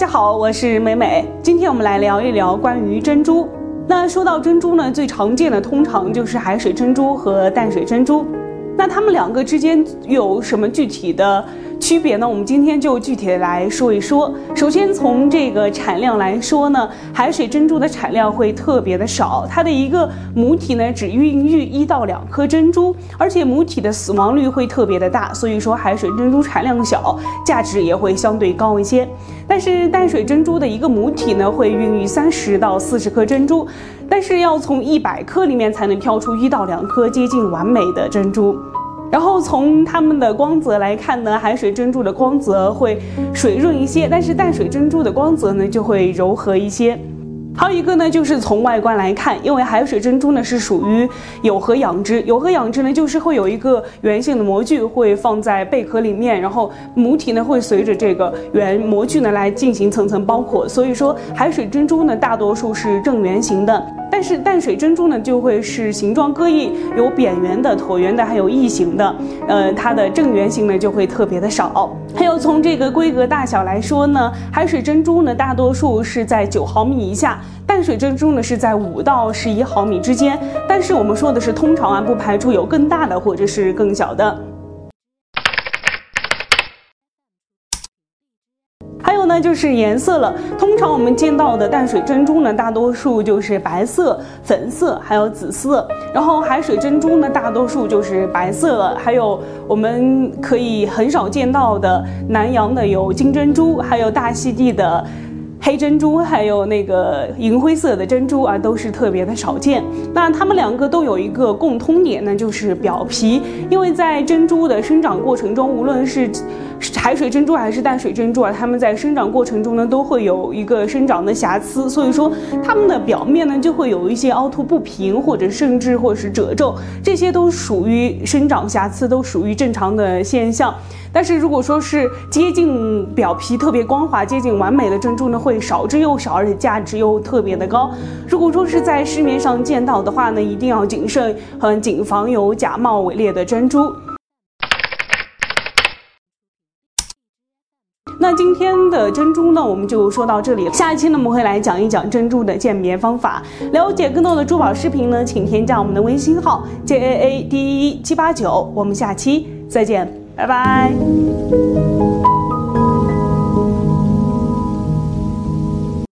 大家好，我是美美。今天我们来聊一聊关于珍珠。那说到珍珠呢，最常见的通常就是海水珍珠和淡水珍珠。那它们两个之间有什么具体的？区别呢？我们今天就具体的来说一说。首先从这个产量来说呢，海水珍珠的产量会特别的少，它的一个母体呢只孕育一到两颗珍珠，而且母体的死亡率会特别的大，所以说海水珍珠产量小，价值也会相对高一些。但是淡水珍珠的一个母体呢会孕育三十到四十颗珍珠，但是要从一百颗里面才能挑出一到两颗接近完美的珍珠。然后从它们的光泽来看呢，海水珍珠的光泽会水润一些，但是淡水珍珠的光泽呢就会柔和一些。还有一个呢，就是从外观来看，因为海水珍珠呢是属于有核养殖，有核养殖呢就是会有一个圆形的模具会放在贝壳里面，然后母体呢会随着这个圆模具呢来进行层层包裹，所以说海水珍珠呢大多数是正圆形的。但是淡水珍珠呢，就会是形状各异，有扁圆的、椭圆的，还有异形的。呃，它的正圆形呢就会特别的少。还有从这个规格大小来说呢，海水珍珠呢大多数是在九毫米以下，淡水珍珠呢是在五到十一毫米之间。但是我们说的是通常啊，不排除有更大的或者是更小的。那就是颜色了。通常我们见到的淡水珍珠呢，大多数就是白色、粉色，还有紫色。然后海水珍珠呢，大多数就是白色了，还有我们可以很少见到的南洋的有金珍珠，还有大溪地的。黑珍珠还有那个银灰色的珍珠啊，都是特别的少见。那它们两个都有一个共通点呢，就是表皮。因为在珍珠的生长过程中，无论是海水珍珠还是淡水珍珠啊，它们在生长过程中呢，都会有一个生长的瑕疵，所以说它们的表面呢就会有一些凹凸不平，或者甚至或是褶皱，这些都属于生长瑕疵，都属于正常的现象。但是如果说是接近表皮特别光滑、接近完美的珍珠呢，会会少之又少，而且价值又特别的高。如果说是在市面上见到的话呢，一定要谨慎，很谨防有假冒伪劣的珍珠。那今天的珍珠呢，我们就说到这里。下一期呢，我们会来讲一讲珍珠的鉴别方法。了解更多的珠宝视频呢，请添加我们的微信号 j a a d 一七八九。我们下期再见。拜拜。